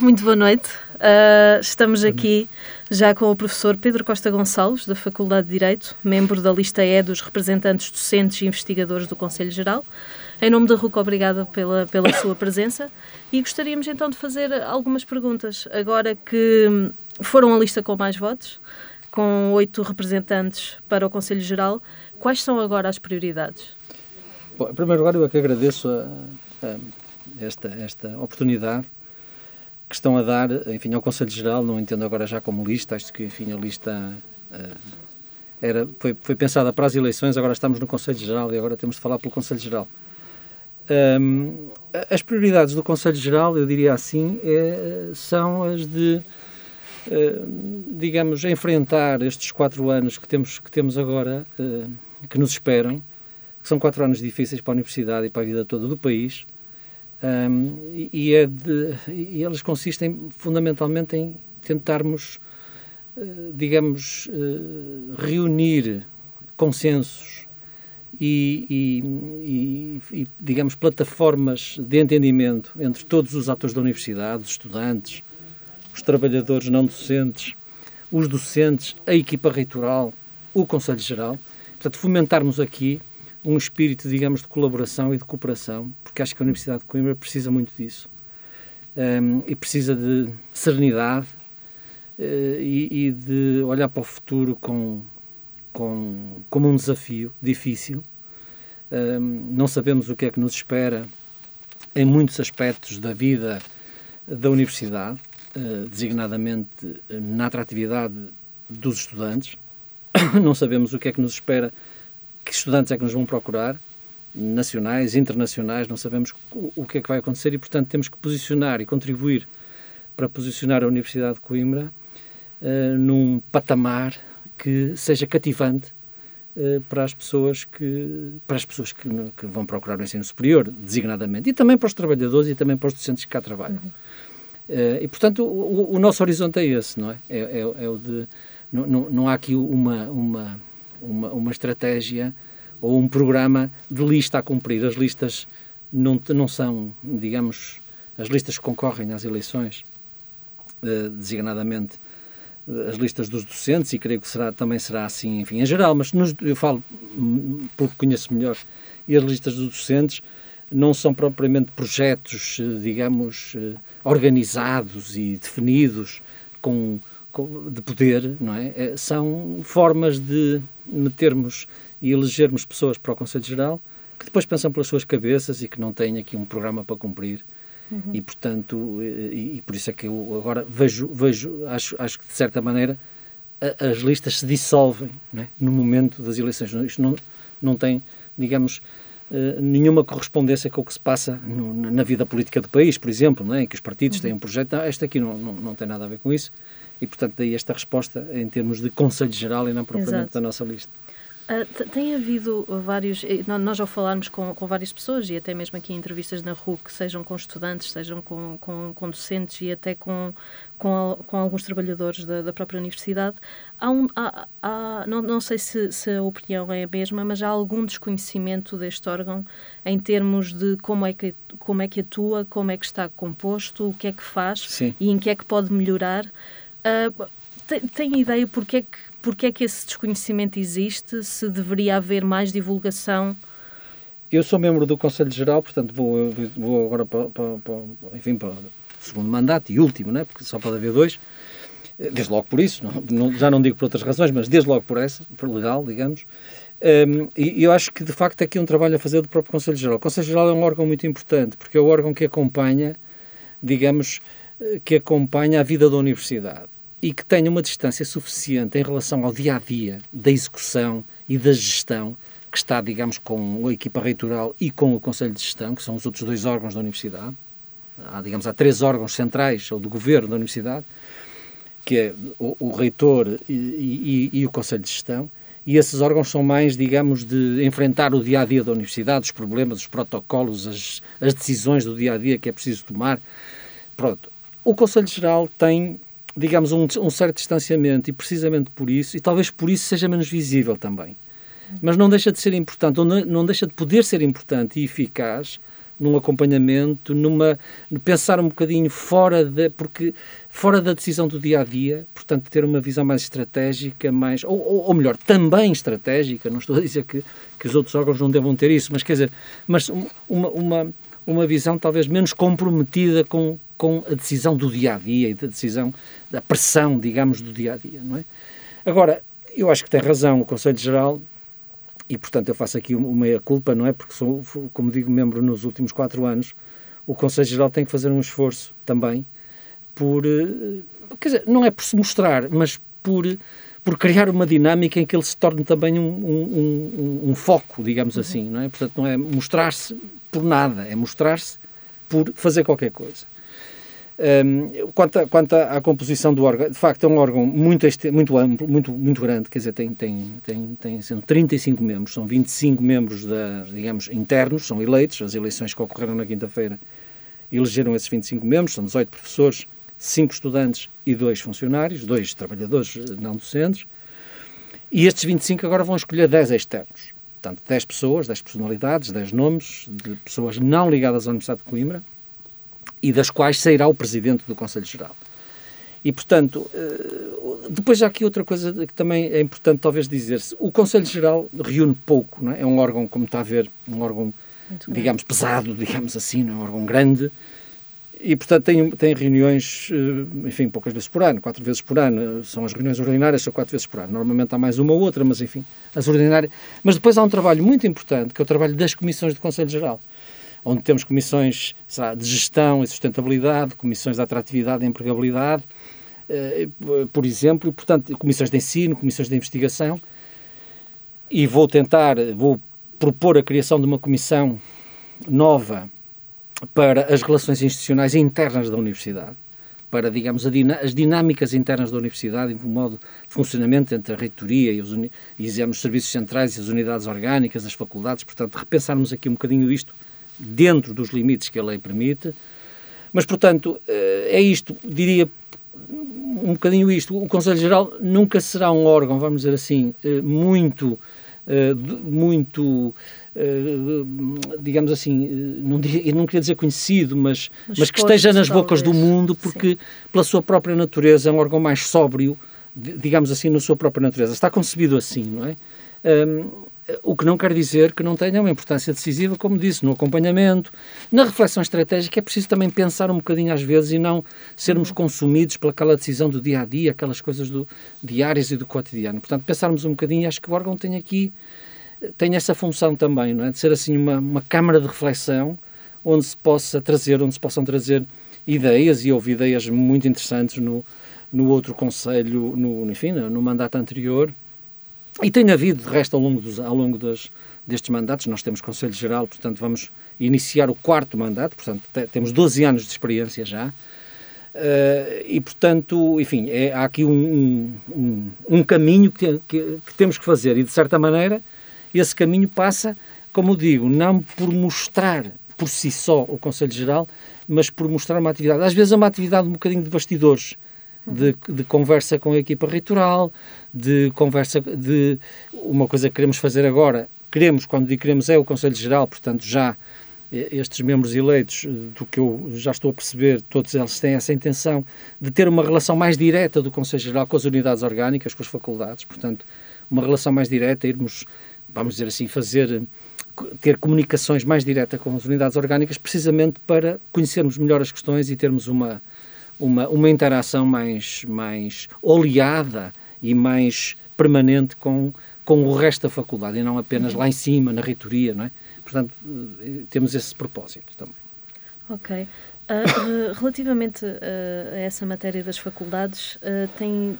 Muito boa noite. Uh, estamos aqui já com o professor Pedro Costa Gonçalves, da Faculdade de Direito, membro da lista E dos representantes docentes e investigadores do Conselho Geral. Em nome da RUC, obrigada pela, pela sua presença e gostaríamos então de fazer algumas perguntas. Agora que foram a lista com mais votos, com oito representantes para o Conselho Geral, quais são agora as prioridades? Bom, em primeiro lugar, eu é que agradeço a, a esta, esta oportunidade que estão a dar, enfim, ao Conselho Geral, não entendo agora já como lista, acho que, enfim, a lista uh, era, foi, foi pensada para as eleições, agora estamos no Conselho Geral e agora temos de falar pelo Conselho Geral. Um, as prioridades do Conselho Geral, eu diria assim, é, são as de, uh, digamos, enfrentar estes quatro anos que temos, que temos agora, uh, que nos esperam, que são quatro anos difíceis para a Universidade e para a vida toda do país, um, e, é de, e elas consistem fundamentalmente em tentarmos, uh, digamos, uh, reunir consensos e, e, e, digamos, plataformas de entendimento entre todos os atores da universidade, os estudantes, os trabalhadores não docentes, os docentes, a equipa reitoral, o Conselho Geral. Portanto, fomentarmos aqui um espírito, digamos, de colaboração e de cooperação, porque acho que a Universidade de Coimbra precisa muito disso. Um, e precisa de serenidade uh, e, e, de olhar para o futuro com, com, como um desafio difícil. Um, não sabemos o que é que nos espera em muitos aspectos da vida da universidade, uh, designadamente na atratividade dos estudantes. Não sabemos o que é que nos espera que estudantes é que nos vão procurar, nacionais, internacionais, não sabemos o, que é que vai acontecer e, portanto, temos que posicionar e contribuir para posicionar a Universidade de Coimbra uh, num patamar que seja cativante uh, para as pessoas que para as pessoas que, que, vão procurar o ensino superior, designadamente, e também para os trabalhadores e também para os docentes que cá trabalham. Uhum. Uh, e, portanto, o, o, nosso horizonte é esse, não é? É, é, é o de... Não, não, não há aqui uma, uma uma, uma estratégia ou um programa de lista a cumprir. As listas não, não são, digamos, as listas que concorrem às eleições, eh, designadamente as listas dos docentes, e creio que será, também será assim, enfim, em geral, mas nos, eu falo porque conheço melhor, e as listas dos docentes não são propriamente projetos, eh, digamos, eh, organizados e definidos com de poder, não é? São formas de metermos e elegermos pessoas para o Conselho Geral que depois pensam pelas suas cabeças e que não têm aqui um programa para cumprir. Uhum. E, portanto, e, e, por isso é que eu agora vejo, vejo acho, acho que de certa maneira a, as listas se dissolvem é? no momento das eleições. Isto não, não tem, digamos, uh, nenhuma correspondência com o que se passa no, na vida política do país, por exemplo, não é? em que os partidos têm um projeto. Ah, este aqui não, não, não tem nada a ver com isso e, portanto, daí esta resposta em termos de Conselho Geral e não propriamente Exato. da nossa lista. Uh, tem havido vários, nós já falarmos com, com várias pessoas e até mesmo aqui em entrevistas na RUC, sejam com estudantes, sejam com, com, com docentes e até com, com, com alguns trabalhadores da, da própria universidade, há um, há, há, não, não sei se, se, a opinião é a mesma, mas há algum desconhecimento deste órgão em termos de como é que, como é que atua, como é que está composto, o que é que faz Sim. e em que é que pode melhorar. Uh, tem, tem ideia porque é, que, porque é que esse desconhecimento existe? Se deveria haver mais divulgação? Eu sou membro do Conselho Geral, portanto vou, vou agora para, para, para, enfim, para o segundo mandato e último, né? porque só pode haver dois. Desde logo por isso, não, já não digo por outras razões, mas desde logo por essa, por legal, digamos. Um, e eu acho que de facto aqui é um trabalho a fazer do próprio Conselho Geral. O Conselho Geral é um órgão muito importante, porque é o órgão que acompanha, digamos, eh, que acompanha a vida da universidade e que tenha uma distância suficiente em relação ao dia a dia da execução e da gestão que está, digamos, com a equipa reitoral e com o Conselho de Gestão, que são os outros dois órgãos da Universidade. Há, digamos, há três órgãos centrais, ou do governo da Universidade, que é o, o reitor e, e, e, o Conselho de Gestão, e esses órgãos são mais, digamos, de enfrentar o dia a dia da Universidade, os problemas, os protocolos, as, as decisões do dia a dia que é preciso tomar. Pronto. O Conselho Geral tem digamos, um, um certo distanciamento e precisamente por isso, e talvez por isso seja menos visível também. Mas não deixa de ser importante, ou não, não deixa de poder ser importante e eficaz num acompanhamento, numa pensar um bocadinho fora da porque fora da decisão do dia a dia, portanto ter uma visão mais estratégica, mais ou, ou, ou melhor também estratégica. Não estou a dizer que, que os outros órgãos não devam ter isso, mas quer dizer, mas uma, uma uma visão talvez menos comprometida com com a decisão do dia a dia e da decisão da pressão, digamos, do dia a dia, não é? Agora, eu acho que tem razão o Conselho Geral e, portanto, eu faço aqui uma meia-culpa, não é? Porque sou, como digo, membro nos últimos quatro anos. O Conselho Geral tem que fazer um esforço também por. Eh, quer dizer, não é por se mostrar, mas por, por criar uma dinâmica em que ele se torne também um, um, um, um foco, digamos uhum. assim, não é? Portanto, não é mostrar-se por nada, é mostrar-se por fazer qualquer coisa. Um, quanto, a, quanto à composição do órgão, de facto é um órgão muito, muito amplo, muito, muito grande, quer dizer, tem, tem, tem, tem são 35 membros, são 25 membros, da, digamos, internos, são eleitos, as eleições que ocorreram na quinta-feira elegeram esses 25 membros, são 18 professores, 5 estudantes e 2 funcionários, 2 trabalhadores não docentes, e estes 25 agora vão escolher 10 externos. Portanto, 10 pessoas, 10 personalidades, 10 nomes de pessoas não ligadas à Universidade de Coimbra, e das quais sairá o Presidente do Conselho Geral. E, portanto, eh, depois há aqui outra coisa que também é importante talvez dizer-se. O Conselho Geral reúne pouco, não é? é um órgão, como está a ver, um órgão, digamos, pesado, digamos assim, não é um órgão grande, e, portanto, tem, tem reuniões, eh, enfim, poucas vezes por ano, quatro vezes por ano. São as reuniões ordinárias, são quatro vezes por ano. Normalmente há mais uma ou outra, mas, enfim, as ordinárias. Mas depois há um trabalho muito importante, que é o trabalho das comissões do Conselho Geral onde temos comissões de gestão e sustentabilidade, comissões de atratividade e empregabilidade, eh, por exemplo, e, portanto, comissões de ensino, comissões de investigação, e vou tentar, vou propor a criação de uma comissão nova para as relações institucionais internas da universidade, para, digamos, as dinâmicas internas da universidade, o modo de funcionamento entre a reitoria e os, e, os serviços centrais e as unidades orgânicas, as faculdades, portanto, repensarmos aqui um bocadinho isto dentro dos limites que a lei permite. Mas, portanto, eh, é isto, diria um bocadinho isto. O Conselho Geral nunca será um órgão, vamos dizer assim, eh, muito, eh, muito, digamos assim, não, não queria dizer conhecido, mas, mas, mas que esteja nas bocas do mundo, porque, Sim. pela sua própria natureza, é um órgão mais sóbrio, digamos assim, na sua própria natureza. Está concebido assim, não é? O que não quer dizer que não tenha uma importância decisiva, como disse, no acompanhamento, na reflexão estratégica. É preciso também pensar um bocadinho às vezes e não sermos consumidos pelaquela decisão do dia a dia, aquelas coisas do, diárias e do cotidiano. Portanto, pensarmos um bocadinho, acho que o órgão tem aqui tem essa função também, não é? De ser assim uma, uma câmara de reflexão onde se possa trazer, onde se possam trazer ideias e houve ideias muito interessantes no, no outro conselho, no, enfim, no mandato anterior, e tem havido, de resto, ao longo, dos, ao longo das, destes mandatos, nós temos Conselho Geral, portanto, vamos iniciar o quarto mandato, portanto, temos 12 anos de experiência já. Uh, e, portanto, enfim, é, há aqui um, um, um caminho que, que, que, temos que fazer e, de certa maneira, esse caminho passa, como digo, não por mostrar por si só o Conselho Geral, mas por mostrar uma atividade. Às vezes é uma atividade um bocadinho de bastidores, de, de, conversa com a equipa reitoral, de conversa de uma coisa que queremos fazer agora. Queremos, quando digo queremos, é o Conselho Geral, portanto, já estes membros eleitos, do que eu já estou a perceber, todos eles têm essa intenção de ter uma relação mais direta do Conselho Geral com as unidades orgânicas, com as faculdades, portanto, uma relação mais direta, irmos, vamos dizer assim, fazer ter comunicações mais direta com as unidades orgânicas, precisamente para conhecermos melhor as questões e termos uma, uma, uma interação mais, mais oleada e mais permanente com, com o resto da faculdade e não apenas lá em cima, na reitoria, não é? Portanto, eh, temos esse propósito também. Ok. Uh, relativamente uh, a essa matéria das faculdades, uh, tem,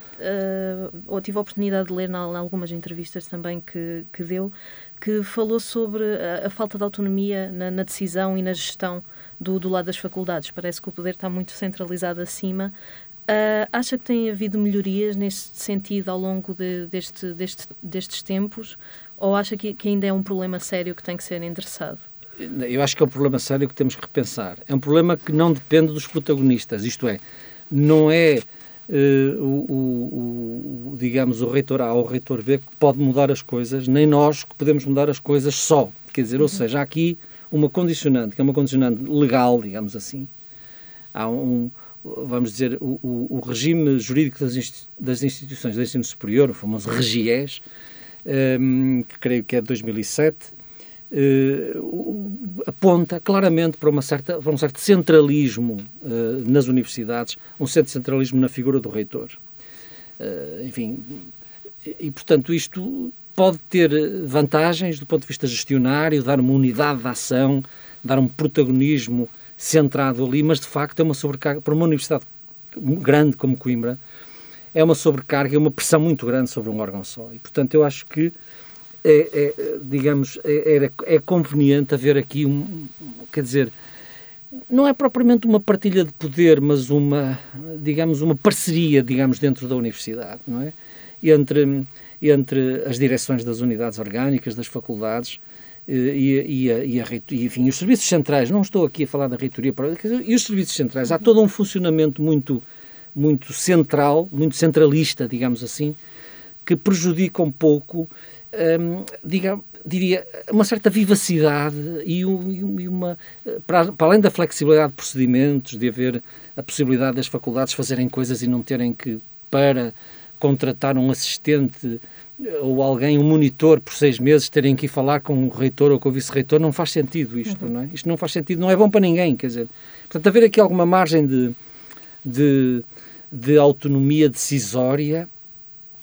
ou tive a oportunidade de ler em algumas entrevistas também que, que deu, que falou sobre a, a falta de autonomia na, na, decisão e na gestão do, do lado das faculdades. Parece que o poder está muito centralizado acima. Uh, acha que tem havido melhorias neste sentido ao longo de, deste, deste, destes tempos? Ou acha que, que ainda é um problema sério que tem que ser endereçado? Eu acho que é um problema sério que temos que repensar. É um problema que não depende dos protagonistas, isto é, não é uh, o, o, o, digamos, o reitor A ou o reitor B que pode mudar as coisas, nem nós que podemos mudar as coisas só. Quer dizer, uhum. ou seja, há aqui uma condicionante, que é uma condicionante legal, digamos assim. Há um, vamos dizer, o, o, regime jurídico das, das instituições de ensino superior, o famoso REGIES, um, que creio que é de 2007, uh, aponta claramente para, uma certa, para um certo centralismo uh, nas universidades, um certo centralismo na figura do reitor. Uh, enfim, e, portanto, isto pode ter vantagens do ponto de vista gestionário, dar uma unidade de ação, dar um protagonismo centrado ali, mas de facto é uma sobrecarga para uma universidade grande como Coimbra, é uma sobrecarga, é uma pressão muito grande sobre um órgão só. E, portanto, eu acho que é, é digamos, é, é, conveniente haver aqui um, quer dizer, não é propriamente uma partilha de poder, mas uma, digamos, uma parceria, digamos, dentro da universidade, não é? Entre, entre as direções das unidades orgânicas, das faculdades, eh, e, e, a, e, a, e, enfim, os serviços centrais, não estou aqui a falar da reitoria, e os serviços centrais, há todo um funcionamento muito, muito central, muito centralista, digamos assim, que prejudica um pouco, hum, diga, diria, uma certa vivacidade e, e uma, para, para, além da flexibilidade de procedimentos, de haver a possibilidade das faculdades fazerem coisas e não terem que, para contratar um assistente ou alguém, um monitor por seis meses, terem que ir falar com o reitor ou com o vice-reitor, não faz sentido isto, uhum. não é? Isto não faz sentido, não é bom para ninguém, quer dizer. Portanto, haver aqui alguma margem de, de, de autonomia decisória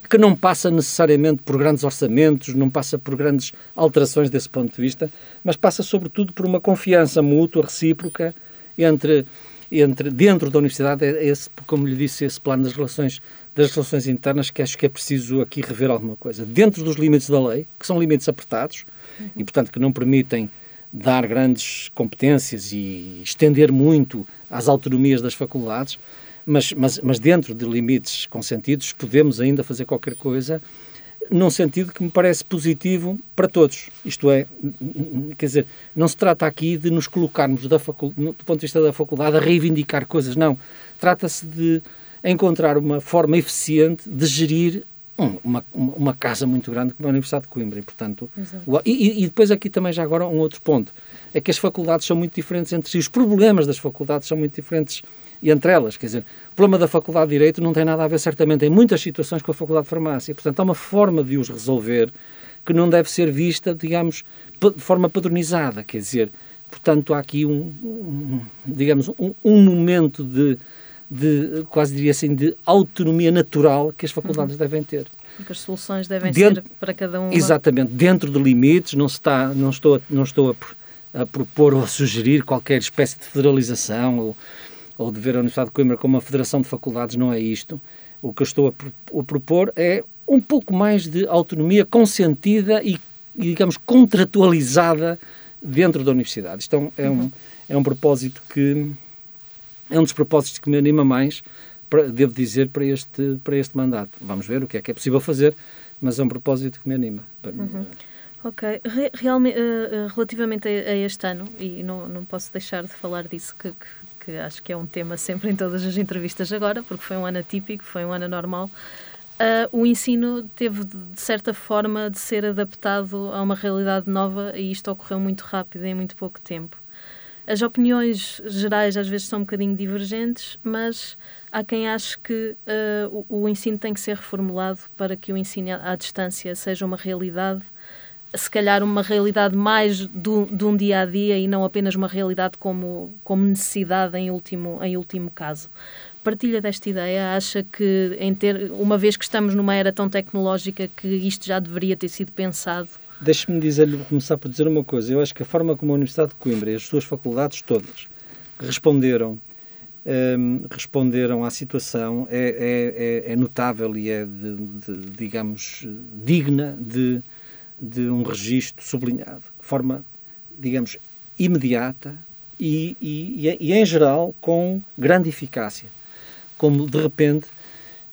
que não passa necessariamente por grandes orçamentos, não passa por grandes alterações desse ponto de vista, mas passa sobretudo por uma confiança mútua, recíproca, entre, entre dentro da universidade, é esse, como lhe disse, esse plano das relações das relações internas que acho que é preciso aqui rever alguma coisa. Dentro dos limites da lei, que são limites apertados uhum. e, portanto, que não permitem dar grandes competências e estender muito as autonomias das faculdades, mas, mas, mas dentro de limites consentidos podemos ainda fazer qualquer coisa num sentido que me parece positivo para todos. Isto é, quer dizer, não se trata aqui de nos colocarmos da do ponto de vista da faculdade a reivindicar coisas, não. Trata-se de encontrar uma forma eficiente de gerir um, uma, uma casa muito grande como a Universidade de Coimbra. E, portanto, o, e, e, depois aqui também já agora um outro ponto. É que as faculdades são muito diferentes entre si. Os problemas das faculdades são muito diferentes entre elas. Quer dizer, o problema da Faculdade de Direito não tem nada a ver, certamente, em muitas situações com a Faculdade de Farmácia. Portanto, há uma forma de os resolver que não deve ser vista, digamos, de forma padronizada. Quer dizer, portanto, há aqui um, um digamos, um, um momento de de, quase diria assim, de autonomia natural que as faculdades uhum. devem ter. Porque as soluções devem dentro, ser para cada um. Exatamente, dentro de limites, não, está, não estou, não estou a, a propor ou a sugerir qualquer espécie de federalização ou, ou de ver a Universidade de Coimbra como uma federação de faculdades, não é isto. O que eu estou a, propor é um pouco mais de autonomia consentida e, digamos, contratualizada dentro da universidade. Isto é um, uhum. é um propósito que, é um dos propósitos que me anima mais, para, devo dizer, para este, para este mandato. Vamos ver o que é que é possível fazer, mas é um propósito que me anima. Uhum. Ok. Re realmente, uh, relativamente a, a, este ano, e não, não posso deixar de falar disso, que, que, que, acho que é um tema sempre em todas as entrevistas agora, porque foi um ano atípico, foi um ano anormal. Uh, o ensino teve, de certa forma, de ser adaptado a uma realidade nova e isto ocorreu muito rápido, em muito pouco tempo. As opiniões gerais às vezes são um bocadinho divergentes, mas há quem ache que uh, o, o, ensino tem que ser reformulado para que o ensino à distância seja uma realidade, se calhar uma realidade mais do, de um dia a dia e não apenas uma realidade como, como necessidade em último, em último caso. Partilha desta ideia? Acha que, em ter, uma vez que estamos numa era tão tecnológica, que isto já deveria ter sido pensado? Deixe-me dizer começar por dizer uma coisa. Eu acho que a forma como a Universidade de Coimbra e as suas faculdades todas responderam um, responderam à situação é, é, é, é notável e é, de, de, digamos, digna de, de um registro sublinhado. De forma, digamos, imediata e, e, e, em geral, com grande eficácia. Como, de repente,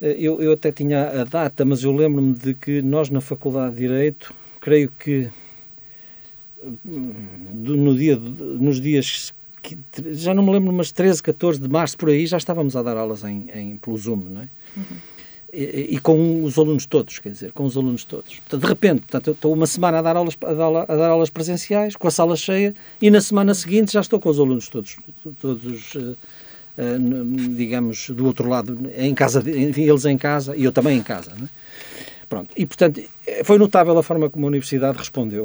eh, eu, eu até tinha a data, mas eu lembro-me de que nós, na Faculdade de Direito, creio que no dia, nos dias que, já não me lembro, mas 13, 14 de março por aí já estávamos a dar aulas em, em pelo Zoom, não é? Uhum. E, e, com os alunos todos, quer dizer, com os alunos todos. Portanto, de repente, portanto, estou uma semana a dar, aulas, a, dar, a dar aulas presenciais, com a sala cheia, e na semana seguinte já estou com os alunos todos, todos uh, digamos, do outro lado, em casa, enfim, eles em casa e eu também em casa. É? Pronto, e portanto, foi notável a forma como a Universidade respondeu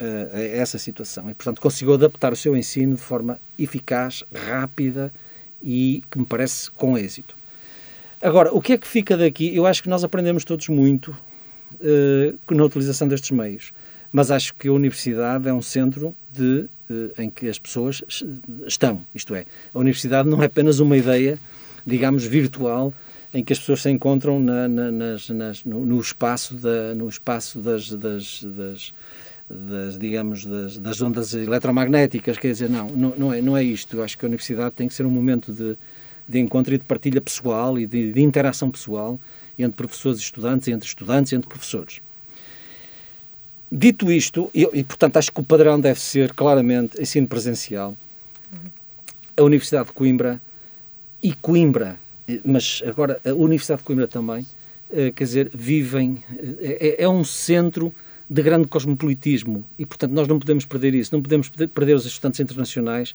uh, a essa situação e, portanto, conseguiu adaptar o seu ensino de forma eficaz, rápida e, que me parece, com êxito. Agora, o que é que fica daqui? Eu acho que nós aprendemos todos muito uh, na utilização destes meios, mas acho que a universidade é um centro de, uh, em que as pessoas estão. Isto é, a universidade não é apenas uma ideia, digamos, virtual, em que as pessoas se encontram na, na, nas, nas, no, no, espaço, da, no espaço das, das, das, das digamos, das, das, ondas eletromagnéticas. Quer dizer, não, não, não, é, não é isto. Eu acho que a universidade tem que ser um momento de de encontro e de partilha pessoal e de, de interação pessoal entre professores e estudantes, entre estudantes e entre professores. Dito isto, e, e, portanto acho que o padrão deve ser claramente ensino presencial, a Universidade de Coimbra e Coimbra, mas agora a Universidade de Coimbra também, eh, quer dizer, vivem, eh, é, é, um centro de grande cosmopolitismo e, portanto, nós não podemos perder isso, não podemos perder os estudantes internacionais,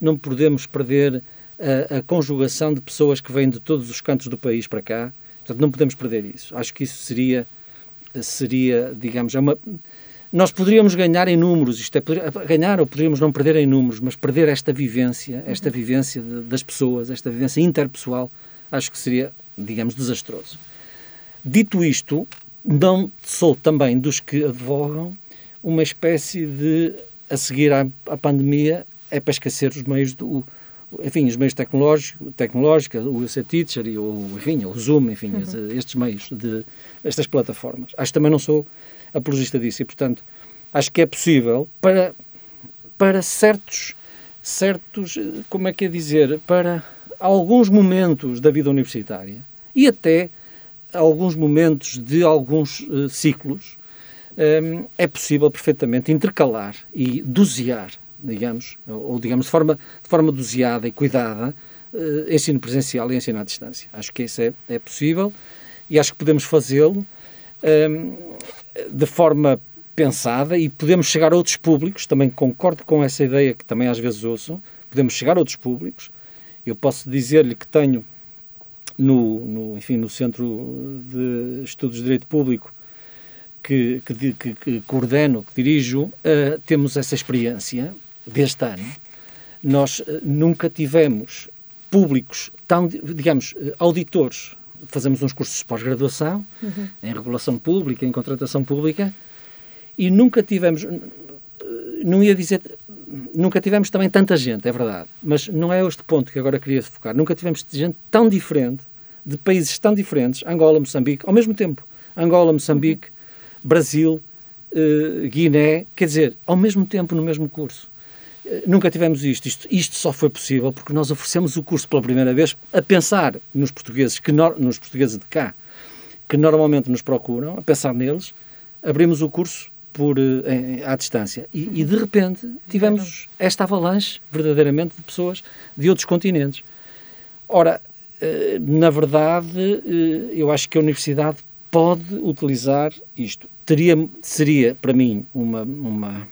não podemos perder a, a, conjugação de pessoas que vêm de todos os cantos do país para cá. Portanto, não podemos perder isso. Acho que isso seria, seria digamos, é uma... Nós poderíamos ganhar em números, isto é, ganhar ou poderíamos não perder em números, mas perder esta vivência, esta vivência de, das pessoas, esta vivência interpessoal, acho que seria, digamos, desastroso. Dito isto, não sou também dos que advogam uma espécie de, a seguir à, à pandemia, é para esquecer os meios do, enfim, os meios tecnológicos, tecnológicos o UC Teacher e o, enfim, o Zoom, enfim, uhum. estes meios, de, estas plataformas. Acho que também não sou apologista disso e, portanto, acho que é possível para, para certos, certos, como é que é dizer, para alguns momentos da vida universitária e até alguns momentos de alguns uh, ciclos, um, ehm, é possível perfeitamente intercalar e dosear digamos, ou digamos de forma, de forma doseada e cuidada, uh, ensino presencial e ensino à distância. Acho que isso é, é possível e acho que podemos fazê-lo ehm, de forma pensada e podemos chegar a outros públicos, também concordo com essa ideia que também às vezes ouço, podemos chegar a outros públicos. Eu posso dizer-lhe que tenho no, no, enfim, no Centro de Estudos de Direito Público que, que, que, que coordeno, que dirijo, uh, temos essa experiência deste ano, nós uh, nunca tivemos públicos tão, digamos, uh, auditores. Fazemos uns cursos de pós-graduação uhum. em regulação pública, em contratação pública, e nunca tivemos, não ia dizer, nunca tivemos também tanta gente, é verdade, mas não é este ponto que agora queria focar. Nunca tivemos gente tão diferente, de países tão diferentes, Angola, Moçambique, ao mesmo tempo. Angola, Moçambique, Brasil, uh, Guiné, quer dizer, ao mesmo tempo no mesmo curso. Nunca tivemos isto. isto. Isto só foi possível porque nós oferecemos o curso pela primeira vez a pensar nos portugueses, que no, nos portugueses de cá, que normalmente nos procuram, a pensar neles, abrimos o curso por, uh, em, à distância. E, e, de repente tivemos esta avalanche, verdadeiramente, de pessoas de outros continentes. Ora, na verdade, eu acho que a universidade pode utilizar isto teria, seria para mim uma, uma,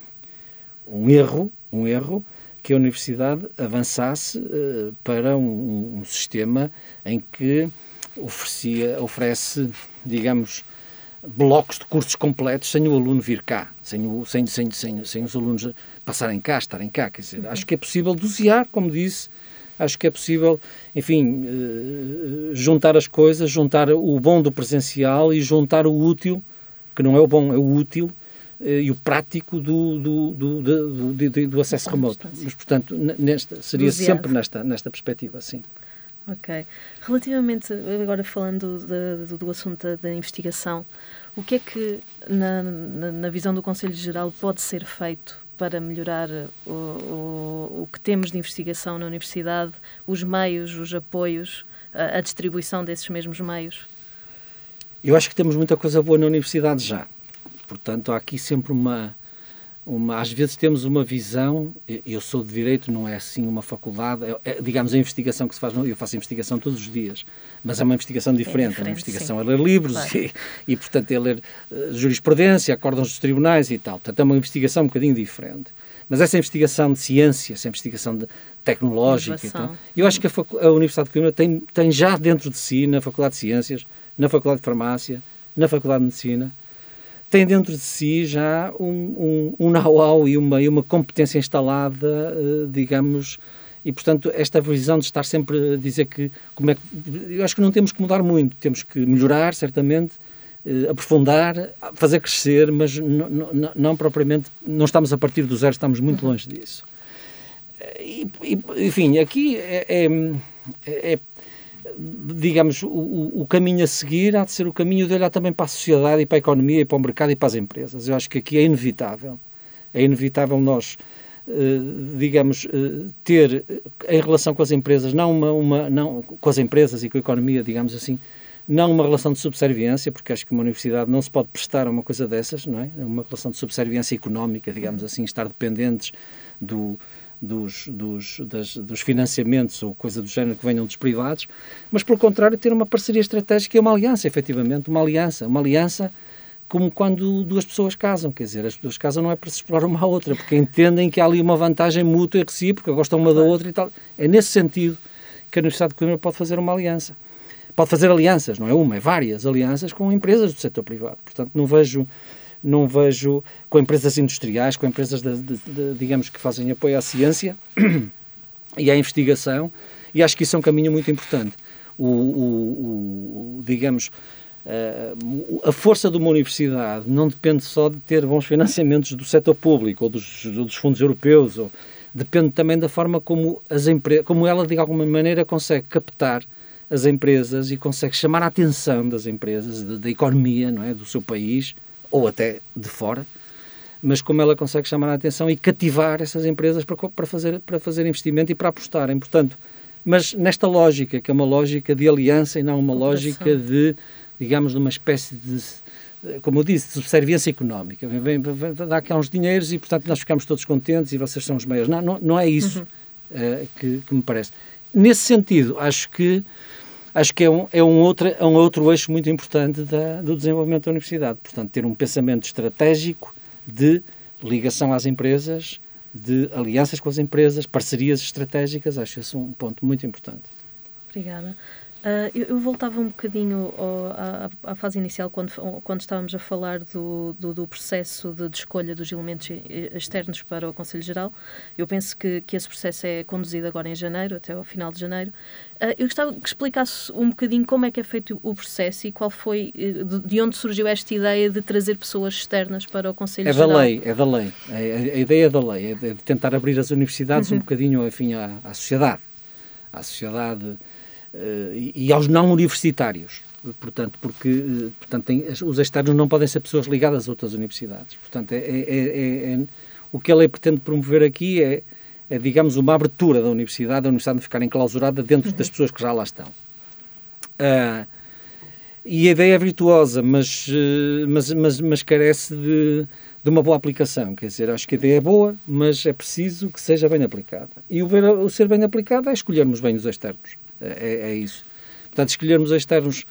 um erro, um erro que a universidade avançasse uh, para um, um, sistema em que oferecia, oferece, digamos, blocos de cursos completos sem o aluno vir cá, sem, o, sem, sem, sem, sem os alunos passarem cá, estarem cá. Quer dizer, uhum. acho que é possível dosear, como disse, acho que é possível, enfim, uh, juntar as coisas, juntar o bom do presencial e juntar o útil que não é o bom, é o útil e o prático do, do, do, do, do, acesso remoto. Mas, portanto, nesta, seria sempre nesta, nesta perspectiva, sim. Ok. Relativamente, agora falando do, do assunto da, investigação, o que é que, na, na, na, visão do Conselho Geral, pode ser feito para melhorar o, o, o que temos de investigação na universidade, os meios, os apoios, a, a distribuição desses mesmos meios? Eu acho que temos muita coisa boa na universidade já. Portanto, há aqui sempre uma, uma, às vezes temos uma visão, eu sou de Direito, não é assim uma faculdade, é, é, digamos a investigação que se faz, eu faço investigação todos os dias, mas é uma investigação diferente, é, diferente, é uma investigação sim. a ler livros claro. e, e, portanto, é ler uh, jurisprudência, acórdãos dos tribunais e tal, portanto é uma investigação um bocadinho diferente. Mas essa investigação de ciência, essa investigação tecnológica e tal, eu acho que a, a Universidade de Coimbra tem, tem já dentro de si, na Faculdade de Ciências, na Faculdade de Farmácia, na Faculdade de Medicina, tem dentro de si já um, um, um know-how e uma, e uma competência instalada, uh, digamos, e portanto esta visão de estar sempre a dizer que como é que eu acho que não temos que mudar muito, temos que melhorar certamente, uh, aprofundar, fazer crescer, mas não propriamente não estamos a partir do zero, estamos muito uhum. longe disso. E, e, enfim, aqui é, é, é digamos, o, o, caminho a seguir há de ser o caminho de olhar também para a sociedade e para a economia e para o mercado e para as empresas. Eu acho que aqui é inevitável. É inevitável nós, eh, digamos, eh, ter em relação com as empresas, não uma, uma, não, com as empresas e com a economia, digamos assim, não uma relação de subserviência, porque acho que uma universidade não se pode prestar a uma coisa dessas, não é? Uma relação de subserviência económica, digamos assim, estar dependentes do, dos, dos, das, dos financiamentos ou coisa do género que venham dos privados, mas, pelo contrário, ter uma parceria estratégica e uma aliança, efetivamente, uma aliança. Uma aliança como quando duas pessoas casam, quer dizer, as pessoas casam não é para se explorar uma à outra, porque entendem que há ali uma vantagem mútua e recíproca, gostam uma da outra e tal. É nesse sentido que a Universidade de Coimbra pode fazer uma aliança. Pode fazer alianças, não é uma, é várias alianças com empresas do setor privado. Portanto, não vejo não vejo com empresas industriais, com empresas, de, de, de, digamos, que fazem apoio à ciência e à investigação, e acho que isso é um caminho muito importante. O, o, o digamos, uh, a força de uma universidade não depende só de ter bons financiamentos do setor público ou dos, dos fundos europeus, ou, depende também da forma como, as como ela, de alguma maneira, consegue captar as empresas e consegue chamar a atenção das empresas, da, da economia, não é, do seu país, ou até de fora, mas como ela consegue chamar a atenção e cativar essas empresas para, para, fazer, para fazer investimento e para apostarem. Portanto, mas nesta lógica, que é uma lógica de aliança e não uma lógica de, digamos, de uma espécie de, como eu disse, de subserviência económica. Vem, vem, vem, dá cá uns dinheiros e, portanto, nós ficamos todos contentes e vocês são os maiores. Não, não, não é isso uhum. uh, que, que me parece. Nesse sentido, acho que acho que é um, é um, outro, é um outro eixo muito importante da, do desenvolvimento da universidade. Portanto, ter um pensamento estratégico de ligação às empresas, de alianças com as empresas, parcerias estratégicas, acho esse um ponto muito importante. Obrigada. Uh, eu, eu, voltava um bocadinho ao, à, à, fase inicial, quando, quando estávamos a falar do, do, do, processo de, de, escolha dos elementos externos para o Conselho Geral. Eu penso que, que esse processo é conduzido agora em janeiro, até ao final de janeiro. Uh, eu gostava que explicasse um bocadinho como é que é feito o processo e qual foi, eh, de, de onde surgiu esta ideia de trazer pessoas externas para o Conselho é Geral. É da lei, é da lei. A, a, ideia é da lei, é de tentar abrir as universidades uhum. um bocadinho enfim, à, à sociedade. À sociedade eh, e aos não universitários. Portanto, porque eh, portanto, tem, os externos não podem ser pessoas ligadas a outras universidades. Portanto, é, é, é, é o que a lei pretende promover aqui é, é, digamos, uma abertura da universidade, a universidade não ficar enclausurada dentro das pessoas que já lá estão. Uh, e a ideia é virtuosa, mas, mas, mas, mas carece de, de, uma boa aplicação. Quer dizer, acho que a ideia é boa, mas é preciso que seja bem aplicada. E o, o ser bem aplicado é escolhermos bem os externos. É, é isso. Portanto, escolhermos externos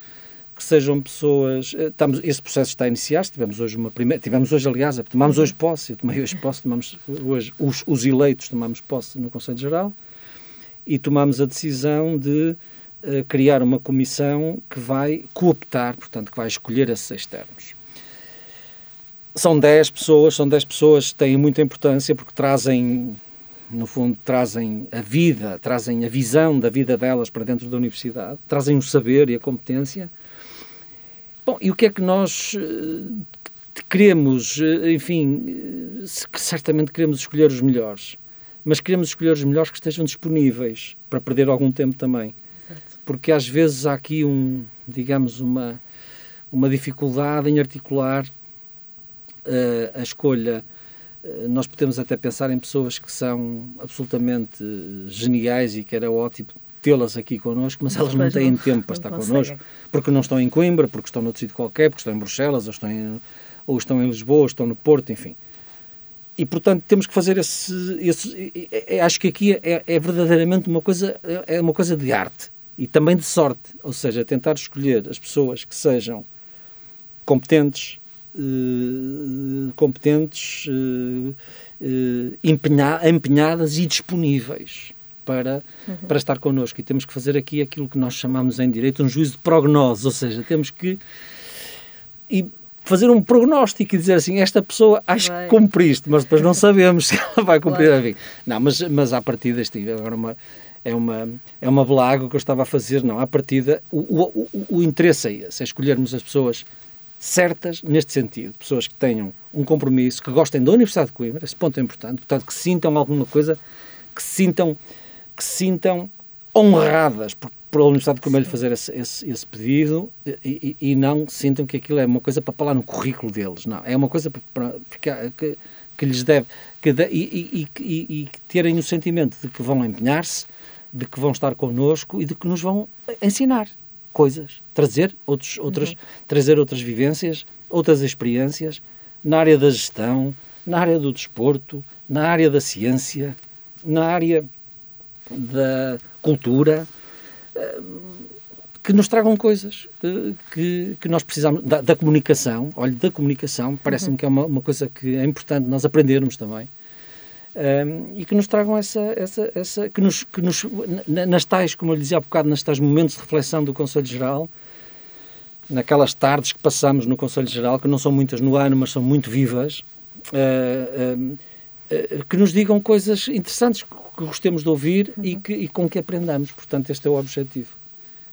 que sejam pessoas. Eh, estamos, esse processo está a iniciar-se. Tivemos hoje uma primeira. Tivemos hoje, aliás, tomamos hoje posse. Eu tomei hoje posse, tomamos hoje. Os, os eleitos tomamos posse no Conselho Geral e tomamos a decisão de uh, criar uma comissão que vai cooptar, portanto, que vai escolher esses externos. São 10 pessoas, são 10 pessoas que têm muita importância porque trazem no fundo, trazem a vida, trazem a visão da vida delas para dentro da universidade, trazem o saber e a competência. Bom, e o que é que nós uh, queremos? Uh, enfim, uh, certamente queremos escolher os melhores, mas queremos escolher os melhores que estejam disponíveis para perder algum tempo também. Certo. Porque às vezes há aqui um, digamos, uma, uma dificuldade em articular a escolha eh, nós podemos até pensar em pessoas que são absolutamente geniais e que era ótimo tê-las aqui connosco, mas elas não têm tempo para estar connosco, porque não estão em Coimbra, porque estão noutro sítio qualquer, porque estão em Bruxelas, ou estão em, ou estão em Lisboa, ou estão no Porto, enfim. e, portanto, temos que fazer esse... esse acho que aqui é, é, verdadeiramente uma coisa, é uma coisa de arte e também de sorte. Ou seja, tentar escolher as pessoas que sejam competentes, eh, competentes, eh, eh, empenha, empenhadas e disponíveis para, uhum. para estar connosco. E temos que fazer aqui aquilo que nós chamamos em direito um juízo de prognose, ou seja, temos que fazer um prognóstico e dizer assim, esta pessoa acho vai. que cumpre isto, mas depois não sabemos se ela vai cumprir a vida. Não, mas, mas à partida estive agora uma, é uma, é uma blaga que eu estava a fazer, não, à partida o, o, o, o interesse é esse, é escolhermos as pessoas certas neste sentido, pessoas que tenham um compromisso, que gostem da Universidade de Coimbra, esse ponto é importante, portanto que sintam alguma coisa, que sintam, que sintam honradas por, por a Universidade de Coimbra lhe fazer esse, esse, esse pedido e, e, e, não sintam que aquilo é uma coisa para falar no currículo deles, não, é uma coisa para, ficar, que, que lhes deve, que de, e, e, terem o sentimento de que vão empenhar-se, de que vão estar connosco e de que nos vão ensinar coisas, trazer, outros, outras, uhum. trazer outras vivências, outras experiências na área da gestão, na área do desporto, na área da ciência, na área da cultura, eh, que nos tragam coisas eh, que, que nós precisamos, da, da comunicação, olha, da comunicação, parece-me uhum. que é uma, uma coisa que é importante nós aprendermos também, um, e que nos tragam essa, essa, essa que nos, que nos, nas tais, como eu lhe dizia há bocado, nas tais momentos de reflexão do Conselho Geral, naquelas tardes que passamos no Conselho Geral, que não são muitas no ano, mas são muito vivas, uh, uh, uh, que nos digam coisas interessantes que gostemos de ouvir uhum. e, que, e com que aprendamos. Portanto, este é o objetivo.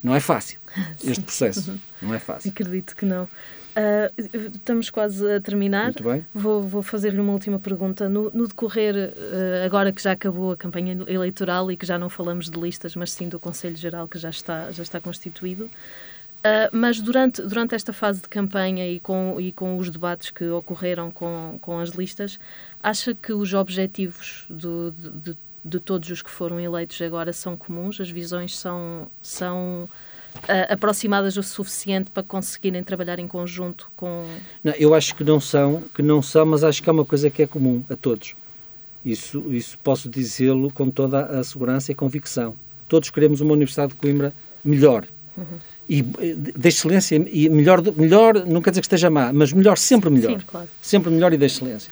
Não é fácil, este processo. Uhum. Não é fácil. Acredito que não. Uh, estamos quase a terminar. Muito bem. Vou, vou fazer-lhe uma última pergunta. No, no decorrer, uh, agora que já acabou a campanha eleitoral e que já não falamos de listas, mas sim do Conselho Geral que já está, já está constituído, uh, mas durante, durante esta fase de campanha e com, e com os debates que ocorreram com, com as listas, acha que os objetivos do, de, de, de todos os que foram eleitos agora são comuns? As visões são. são uh, aproximadas o suficiente para conseguirem trabalhar em conjunto com... Não, eu acho que não são, que não são, mas acho que é uma coisa que é comum a todos. Isso, isso posso dizê-lo com toda a segurança e convicção. Todos queremos uma Universidade de Coimbra melhor. Uhum. E de excelência, e melhor, melhor, não quer dizer que esteja má, mas melhor, sempre melhor. Sim, claro. Sempre melhor e de excelência.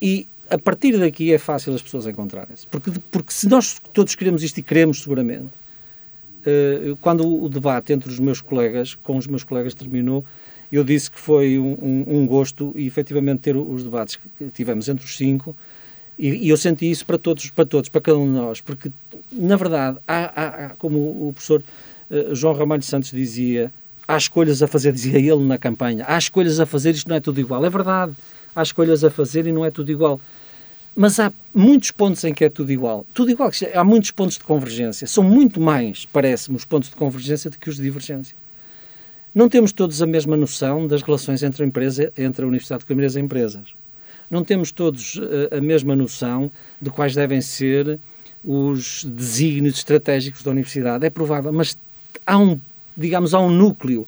E a partir daqui é fácil as pessoas encontrarem-se. Porque, porque se nós todos queremos isto e queremos seguramente, quando o debate entre os meus colegas, com os meus colegas terminou, eu disse que foi um, um, um gosto e efetivamente ter os debates que tivemos entre os cinco e, e, eu senti isso para todos, para todos, para cada um de nós, porque na verdade há, há como o professor uh, João Ramalho Santos dizia, há escolhas a fazer, dizia ele na campanha, há escolhas a fazer, isto não é tudo igual. É verdade, há escolhas a fazer e não é tudo igual. Mas há muitos pontos em que é tudo igual. Tudo igual. Há muitos pontos de convergência. São muito mais, parece-me, os pontos de convergência do que os de divergência. Não temos todos a mesma noção das relações entre a empresa, entre a Universidade de Coimbra e as empresas. Não temos todos eh, a mesma noção de quais devem ser os desígnios estratégicos da universidade. É provável, mas há um, digamos, há um núcleo,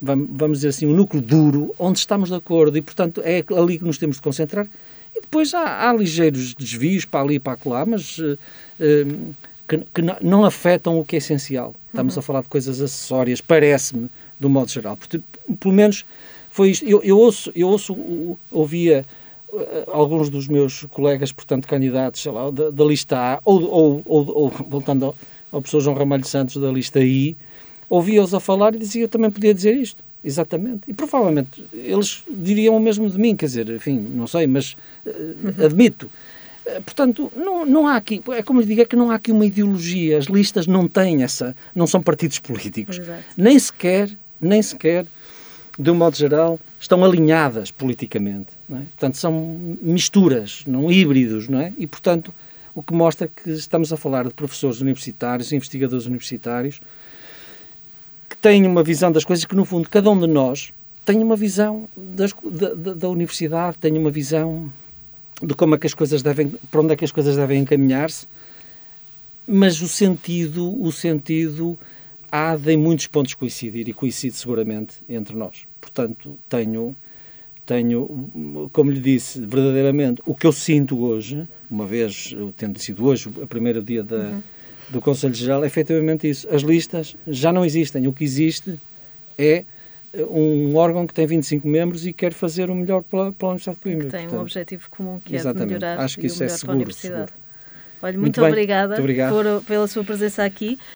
vamos dizer assim, um núcleo duro, onde estamos de acordo e, portanto, é ali que nos temos de concentrar e depois há, há ligeiros desvios para ali e para lá, mas uh, que, que não, afetam o que é essencial. Estamos uhum. a falar de coisas acessórias, parece-me, do modo geral. Porque, pelo menos foi isto. Eu, eu ouço, eu ouço, ouvia uh, alguns dos meus colegas, portanto, candidatos, sei lá, da, da lista A, ou, ou, ou, ou voltando ao, ao professor João Ramalho Santos da lista I, ouvia-os a falar e dizia, eu também podia dizer isto. Exatamente. E provavelmente eles diriam o mesmo de mim, quer dizer, enfim, não sei, mas uh, admito. Uh, portanto, não, não há aqui, é como lhe digo, é que não há aqui uma ideologia. As listas não têm essa, não são partidos políticos. Exato. Nem sequer, nem sequer, de um modo geral, estão alinhadas politicamente. É? Portanto, são misturas, não híbridos, não é? E, portanto, o que mostra que estamos a falar de professores universitários, investigadores universitários, têm uma visão das coisas que, no fundo, cada um de nós tem uma visão das, da, da, da, universidade, tem uma visão de como é que as coisas devem, para onde é que as coisas devem encaminhar-se, mas o sentido, o sentido há de em muitos pontos coincidir e coincide seguramente entre nós. Portanto, tenho tenho, como lhe disse, verdadeiramente, o que eu sinto hoje, uma vez, tendo sido hoje o primeiro dia da, uhum. Do Conselho Geral, é efetivamente isso. As listas já não existem. O que existe é um órgão que tem 25 membros e quer fazer o melhor pela, pela Universidade de Coimbra. Que tem Portanto, um objetivo comum que é de melhorar Acho que isso é seguro, Olha, muito, muito obrigada muito por, pela sua presença aqui.